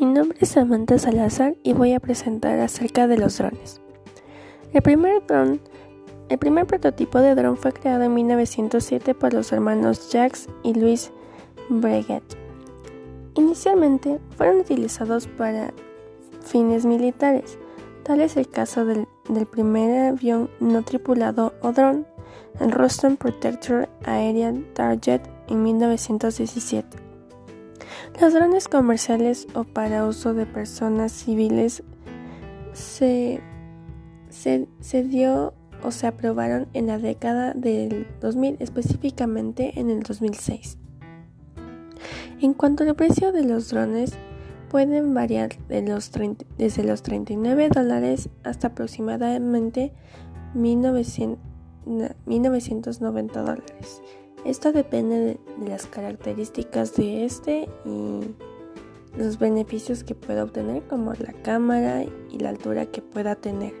Mi nombre es Samantha Salazar y voy a presentar acerca de los drones. El primer dron, el primer prototipo de dron fue creado en 1907 por los hermanos Jacques y Louis Breguet. Inicialmente fueron utilizados para fines militares, tal es el caso del, primer avión no tripulado o dron, el Ruston Protector Aerial Target en 1917. Los drones comerciales o para uso de personas civiles se, se, dio o se aprobaron en la década del 2000, específicamente en el 2006. En cuanto al precio de los drones, pueden variar de los desde los 39 dólares hasta aproximadamente 1990 dólares. Esto depende de, las características de este y los beneficios que pueda obtener como la cámara y la altura que pueda tener.